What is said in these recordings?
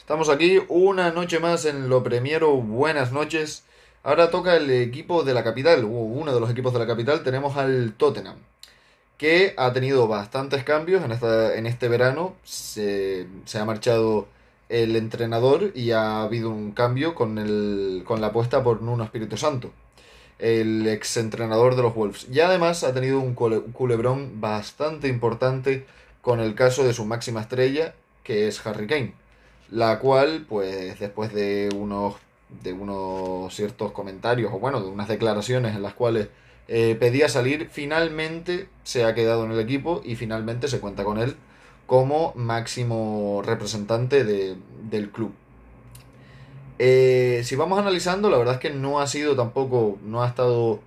Estamos aquí una noche más en Lo Premiero. Buenas noches. Ahora toca el equipo de la capital, uno de los equipos de la capital. Tenemos al Tottenham, que ha tenido bastantes cambios en, esta, en este verano. Se, se ha marchado el entrenador y ha habido un cambio con, el, con la apuesta por Nuno Espíritu Santo, el exentrenador de los Wolves. Y además ha tenido un culebrón bastante importante con el caso de su máxima estrella, que es Harry Kane, la cual, pues después de unos, de unos ciertos comentarios, o bueno, de unas declaraciones en las cuales eh, pedía salir, finalmente se ha quedado en el equipo y finalmente se cuenta con él como máximo representante del club. Eh, si vamos analizando, la verdad es que no ha sido tampoco, no ha estado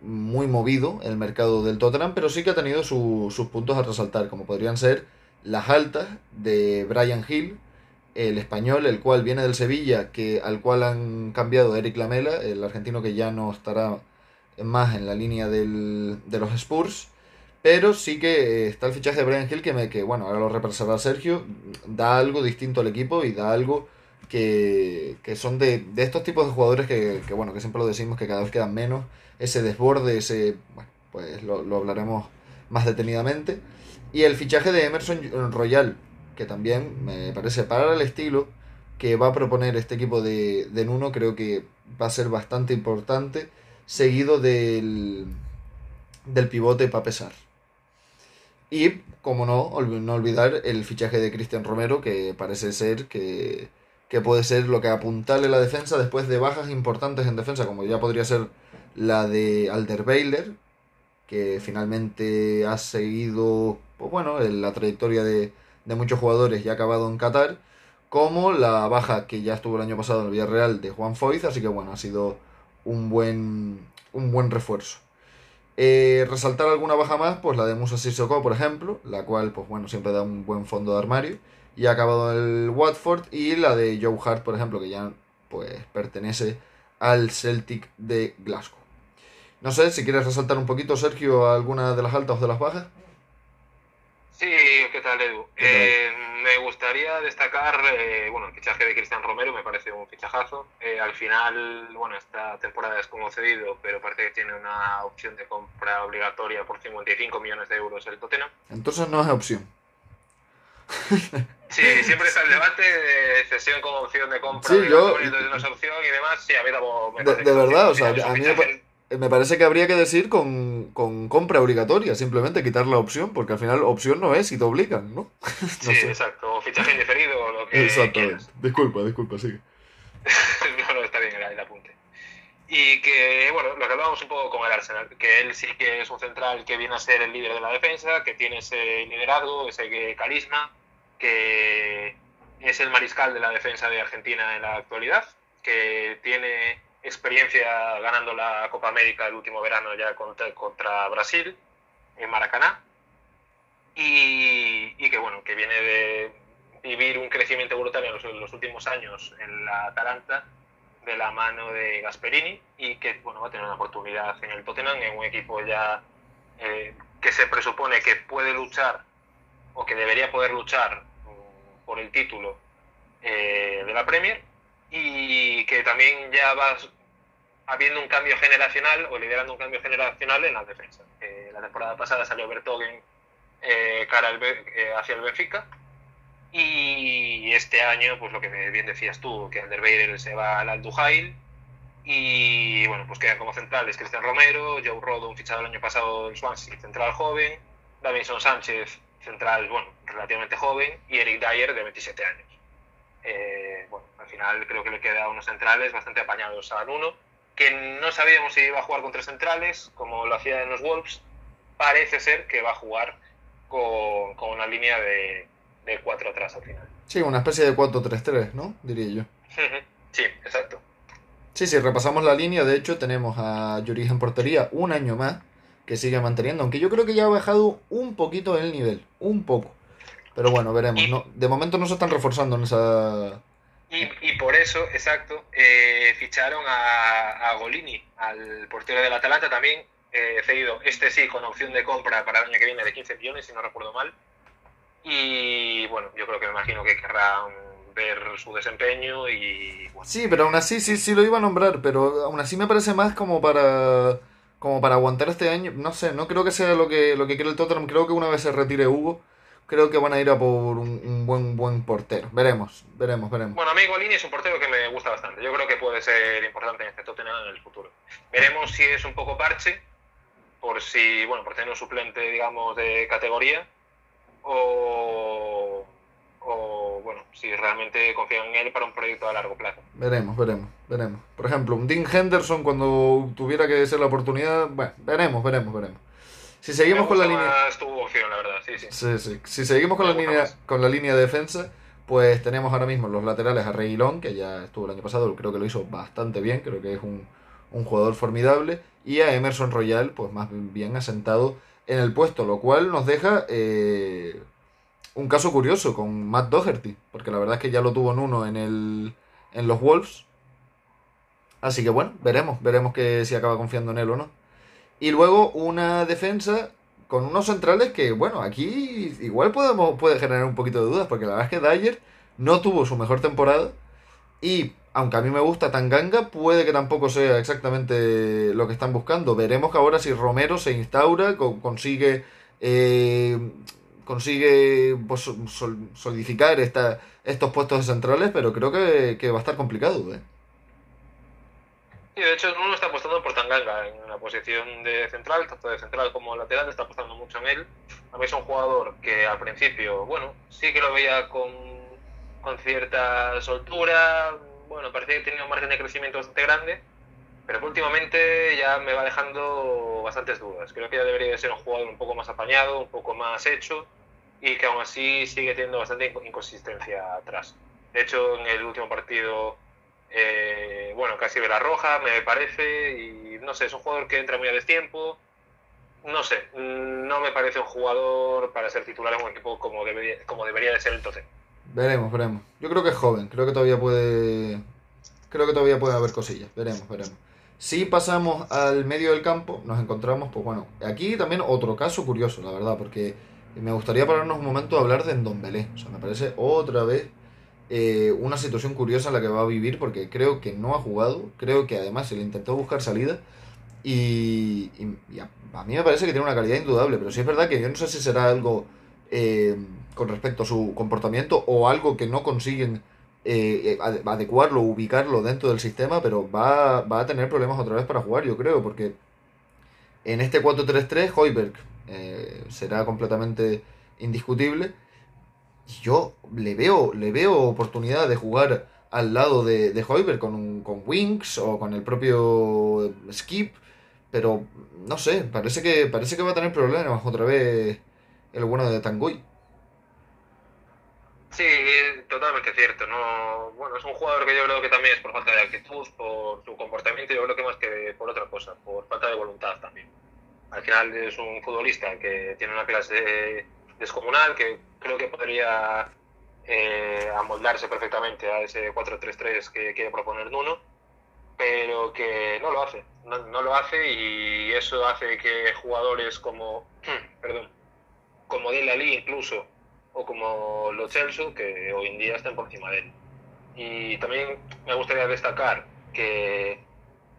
muy movido el mercado del Tottenham, pero sí que ha tenido sus puntos a resaltar, como podrían ser las altas de Brian Hill, el español, el cual viene del Sevilla, que, al cual han cambiado Eric Lamela, el argentino que ya no estará más en la línea del, de los Spurs. Pero sí que está el fichaje de Brian Hill, que, me, que bueno, ahora lo represará Sergio, da algo distinto al equipo y da algo que, que son de, de, estos tipos de jugadores que, que, bueno, que siempre lo decimos, que cada vez quedan menos ese desborde, ese, bueno, pues lo, lo, hablaremos más detenidamente. Y el fichaje de Emerson Royal, que también me parece para el estilo que va a proponer este equipo de, de Nuno, creo que va a ser bastante importante, seguido del, del pivote para pesar. Y, como no, no olvidar el fichaje de Cristian Romero, que parece ser que, que puede ser lo que apuntarle la defensa después de bajas importantes en defensa, como ya podría ser la de Alder que finalmente ha seguido, pues bueno, la trayectoria de, de muchos jugadores y ha acabado en Qatar, como la baja que ya estuvo el año pasado en el Villarreal de Juan Foyz, así que bueno, ha sido un buen, un buen refuerzo. Eh, resaltar alguna baja más, pues la de Musa Sissoko, por ejemplo, la cual, pues bueno, siempre da un buen fondo de armario, y ha acabado el Watford, y la de Joe Hart, por ejemplo, que ya pues pertenece al Celtic de Glasgow. No sé si quieres resaltar un poquito, Sergio, alguna de las altas o de las bajas. Sí, ¿qué tal, Edu? Eh, me gustaría destacar, eh, bueno, el fichaje de Cristian Romero me parece un fichajazo. Eh, al final, bueno, esta temporada es como cedido, pero parece que tiene una opción de compra obligatoria por 55 millones de euros el Tottenham. Entonces no es opción. Sí, siempre está el debate de cesión como opción de compra. Sí, yo... no es opción y demás. Sí, a mí me de, de verdad, o sea, a mí me, me parece que habría que decir con, con, compra obligatoria, simplemente quitar la opción, porque al final opción no es y te obligan, ¿no? no sí, exacto, o fichaje indeferido o lo que Exactamente. Disculpa, disculpa, sigue. no, no, está bien el, apunte. Y que, bueno, lo que hablábamos un poco con el Arsenal, que él sí que es un central que viene a ser el líder de la defensa, que tiene ese liderazgo, ese carisma, que es el mariscal de la defensa de Argentina en la actualidad, que tiene experiencia ganando la Copa América el último verano ya contra, Brasil, en Maracaná, y, y, que bueno, que viene de vivir un crecimiento brutal en los, últimos años en la Atalanta de la mano de Gasperini y que bueno, va a tener una oportunidad en el Tottenham, en un equipo ya eh, que se presupone que puede luchar o que debería poder luchar um, por el título eh, de la Premier y que también ya va habiendo un cambio generacional o liderando un cambio generacional en la defensa. Eh, la temporada pasada salió Bertogen eh, cara al, eh, hacia el Benfica. Y este año, pues lo que bien decías tú, que Alderweireld se va al Aldujail y bueno, pues quedan como centrales Cristian Romero, Joe Rodon fichado el año pasado en Swansea, central joven, Davinson Sánchez, central, bueno, relativamente joven. Y Eric Dyer de 27 años. Eh, bueno, al final creo que le queda unos centrales bastante apañados a Nuno que no sabíamos si iba a jugar con tres centrales, como lo hacía en los Wolves, parece ser que va a jugar con, con una línea de, de cuatro atrás al final. Sí, una especie de 4-3-3, ¿no? Diría yo. sí, exacto. Sí, si repasamos la línea, de hecho tenemos a Lloris en portería un año más, que sigue manteniendo, aunque yo creo que ya ha bajado un poquito el nivel, un poco. Pero bueno, veremos. No, de momento no se están reforzando en esa, y, y, por eso, exacto, eh, ficharon a, a, Golini, al portero del Atalanta también, eh, cedido, este sí, con opción de compra para el año que viene de 15 millones, si no recuerdo mal. Y bueno, yo creo que me imagino que querrán ver su desempeño y... Sí, pero aún así sí, sí lo iba a nombrar, pero aún así me parece más como para como para aguantar este año. No sé, no creo que sea lo que, lo que quiere el Tottenham. Creo que una vez se retire Hugo, creo que van a ir a por un, buen buen portero. Veremos, veremos, veremos. Bueno, a mí Golini es un portero que me gusta bastante. Yo creo que puede ser importante en este Tottenham en el futuro. Veremos si es un poco parche, por si, bueno, por tener un suplente, digamos, de categoría, o o bueno, si realmente confían en él para un proyecto a largo plazo. Veremos, veremos, veremos. Por ejemplo, un Dean Henderson cuando tuviera que ser la oportunidad, bueno, veremos, veremos, veremos. Si seguimos con la línea opción, la verdad, sí, sí. sí, sí. Si seguimos con la línea con la línea de defensa, pues tenemos ahora mismo los laterales a Reguilón, que ya estuvo el año pasado, creo que lo hizo bastante bien, creo que es un, un jugador formidable, y a Emerson Royal, pues más bien asentado en el puesto, lo cual nos deja eh, un caso curioso con Matt Doherty, porque la verdad es que ya lo tuvo en uno en, el, en los Wolves. Así que bueno, veremos, veremos que si acaba confiando en él o no. Y luego una defensa con unos centrales que, bueno, aquí igual podemos, puede generar un poquito de dudas, porque la verdad es que Dyer no tuvo su mejor temporada y aunque a mí me gusta Tanganga, puede que tampoco sea exactamente lo que están buscando. Veremos que ahora si Romero se instaura, consigue eh, consigue pues, solidificar esta, estos puestos centrales, pero creo que, va a estar complicado. ¿eh? Sí, de hecho, uno está apostando por Tanganga en la posición de central, tanto de central como lateral, está apostando mucho en él. A mí es un jugador que al principio, bueno, sí que lo veía con, con cierta soltura, bueno, parecía que tenía un margen de crecimiento bastante grande, pero últimamente ya me va dejando bastantes dudas. Creo que ya debería de ser un jugador un poco más apañado, un poco más hecho, y que aún así sigue teniendo bastante inconsistencia atrás. De hecho, en el último partido, eh, bueno, casi ve la roja, me parece, y no sé, es un jugador que entra muy a destiempo. No sé, no me parece un jugador para ser titular en un equipo como debería, como debería de ser entonces. Veremos, veremos. Yo creo que es joven, creo que todavía puede. Creo que todavía puede haber cosillas. Veremos, veremos. Si pasamos al medio del campo, nos encontramos, pues bueno, aquí también otro caso curioso, la verdad, porque me gustaría pararnos un momento a hablar de Ndombele. O sea, me parece otra vez eh, una situación curiosa la que va a vivir porque creo que no ha jugado, creo que además se le intentó buscar salida y, a, mí me parece que tiene una calidad indudable, pero sí es verdad que yo no sé si será algo eh, con respecto a su comportamiento o algo que no consiguen eh, adecuarlo, ubicarlo dentro del sistema, pero va, va a tener problemas otra vez para jugar, yo creo, porque en este 4-3-3, Hoiberg eh, será completamente indiscutible. Yo le veo, le veo oportunidad de jugar al lado de, de Hoiberg con, con Winks o con el propio Skip, pero no sé, parece que, parece que va a tener problemas otra vez el bueno de Tanguy. Sí, totalmente cierto. No, bueno, es un jugador que yo creo que también es por falta de actitud, por su comportamiento, yo creo que más que por otra cosa, por falta de voluntad también. Al final es un futbolista que tiene una clase descomunal, que creo que podría eh, amoldarse perfectamente a ese 4-3-3 que quiere proponer Nuno, pero que no lo hace. No, lo hace y eso hace que jugadores como, perdón, como Dele Ali incluso, o como Lo Celso, que hoy en día están por encima de él. Y también me gustaría destacar que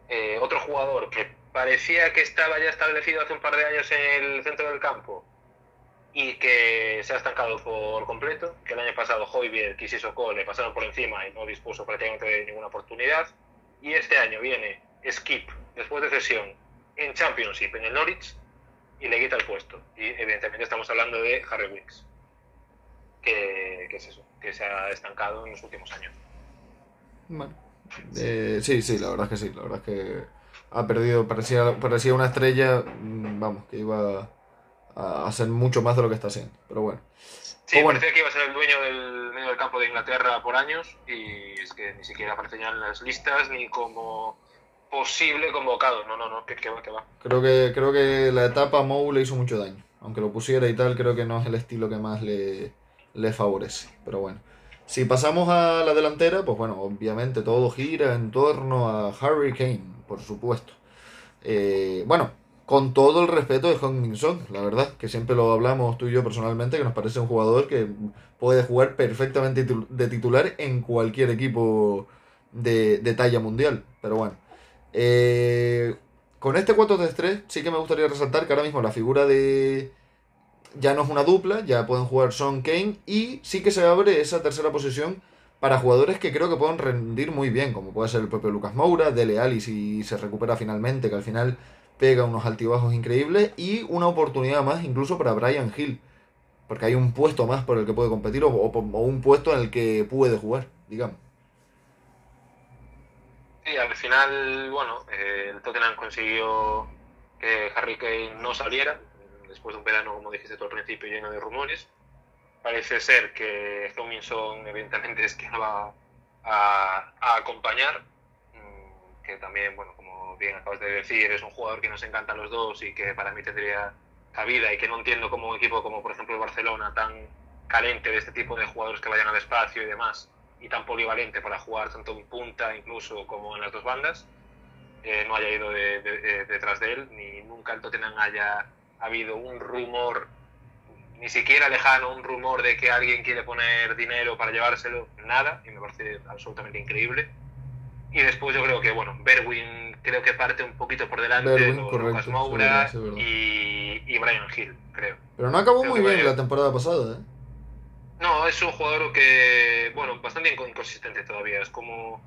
eh, otro jugador que parecía que estaba ya establecido hace un par de años en el centro del campo y que se ha estancado por completo, que el año pasado Hoybier y Sissoko le pasaron por encima y no dispuso prácticamente de ninguna oportunidad, y este año viene Skip, después de cesión, en Championship, en el Norwich, y le quita el puesto. Y evidentemente estamos hablando de Harry Winks, que, es eso, que se ha estancado en los últimos años. Bueno, eh, sí, sí, la verdad es que sí, la verdad es que ha perdido, parecía, parecía una estrella, mm, vamos, que iba a hacer mucho más de lo que está haciendo. Pero bueno. Sí, parecía que iba a ser el dueño del medio del campo de Inglaterra por años y es que ni siquiera aparece ya en las listas ni como posible convocado. No, no, no, que, va, que va. Creo que, creo que la etapa Mou le hizo mucho daño. Aunque lo pusiera y tal, creo que no es el estilo que más le, le favorece. Pero bueno. Si pasamos a la delantera, pues bueno, obviamente todo gira en torno a Harry Kane por supuesto. Eh, bueno, con todo el respeto de Hong la verdad, que siempre lo hablamos tú y yo personalmente, que nos parece un jugador que puede jugar perfectamente de titular en cualquier equipo de, talla mundial. Pero bueno, eh, con este 4-3-3 sí que me gustaría resaltar que ahora mismo la figura de... Ya no es una dupla, ya pueden jugar Son Kane y sí que se abre esa tercera posición para jugadores que creo que pueden rendir muy bien, como puede ser el propio Lucas Moura, Dele Alli si se recupera finalmente, que al final pega unos altibajos increíbles, y una oportunidad más incluso para Brian Hill, porque hay un puesto más por el que puede competir o, un puesto en el que puede jugar, digamos. Sí, al final, bueno, eh, el Tottenham consiguió que Harry Kane no saliera, después de un verano, como dijiste tú al principio, lleno de rumores. Parece ser que Zominson, evidentemente, es que no va a, acompañar, que también, bueno, como bien acabas de decir, es un jugador que nos encanta a los dos y que para mí tendría cabida y que no entiendo como un equipo como por ejemplo el Barcelona tan carente de este tipo de jugadores que vayan al espacio y demás y tan polivalente para jugar tanto en punta incluso como en las dos bandas eh, no haya ido detrás de él ni nunca en Tottenham haya habido un rumor ni siquiera lejano un rumor de que alguien quiere poner dinero para llevárselo nada y me parece absolutamente increíble y después yo creo que bueno Berwin creo que parte un poquito por delante de Lucas Moura y, y, Brian Hill, creo. Pero no acabó muy bien la temporada pasada, ¿eh? No, es un jugador que, bueno, bastante inconsistente todavía. Es como,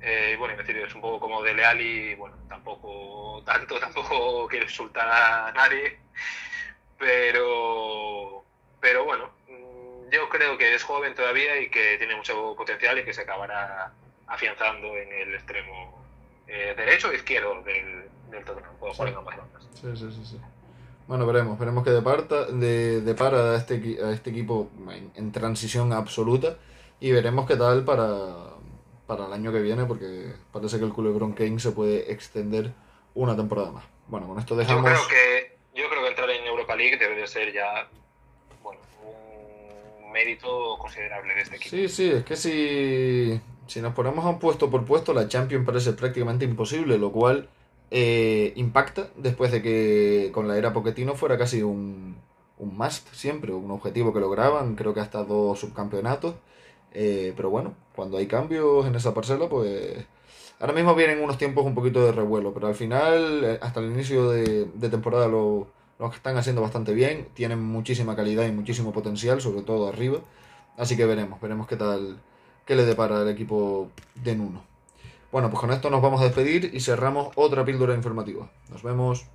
eh, bueno, decir, es un poco como de Leal y, bueno, tampoco, tanto, tampoco quiero insultar a nadie, pero, pero bueno, mm, yo creo que es joven todavía y que tiene mucho potencial y que se acabará afianzando en el extremo eh, derecho o izquierdo del, del Tottenham. Puedo jugar en ambas bandas. Sí, sí, sí, sí. Bueno, veremos, veremos que depara, de, depara a, este, a este equipo en, transición absoluta y veremos qué tal para, para el año que viene porque parece que el culebrón Kane se puede extender una temporada más. Bueno, con esto dejamos... Yo creo que, yo creo que entrar en Europa League debe de ser ya bueno, un mérito considerable de este equipo. Sí, sí, es que si, si nos ponemos a un puesto por puesto, la Champions parece prácticamente imposible, lo cual eh, impacta después de que con la era Pochettino fuera casi un, un must siempre, un objetivo que lograban, creo que hasta dos subcampeonatos. Eh, pero bueno, cuando hay cambios en esa parcela, pues ahora mismo vienen unos tiempos un poquito de revuelo, pero al final, eh, hasta el inicio de, temporada, lo, lo están haciendo bastante bien, tienen muchísima calidad y muchísimo potencial, sobre todo arriba. Así que veremos, veremos qué tal que le depara el equipo de Nuno. Bueno, pues con esto nos vamos a despedir y cerramos otra píldora informativa. Nos vemos.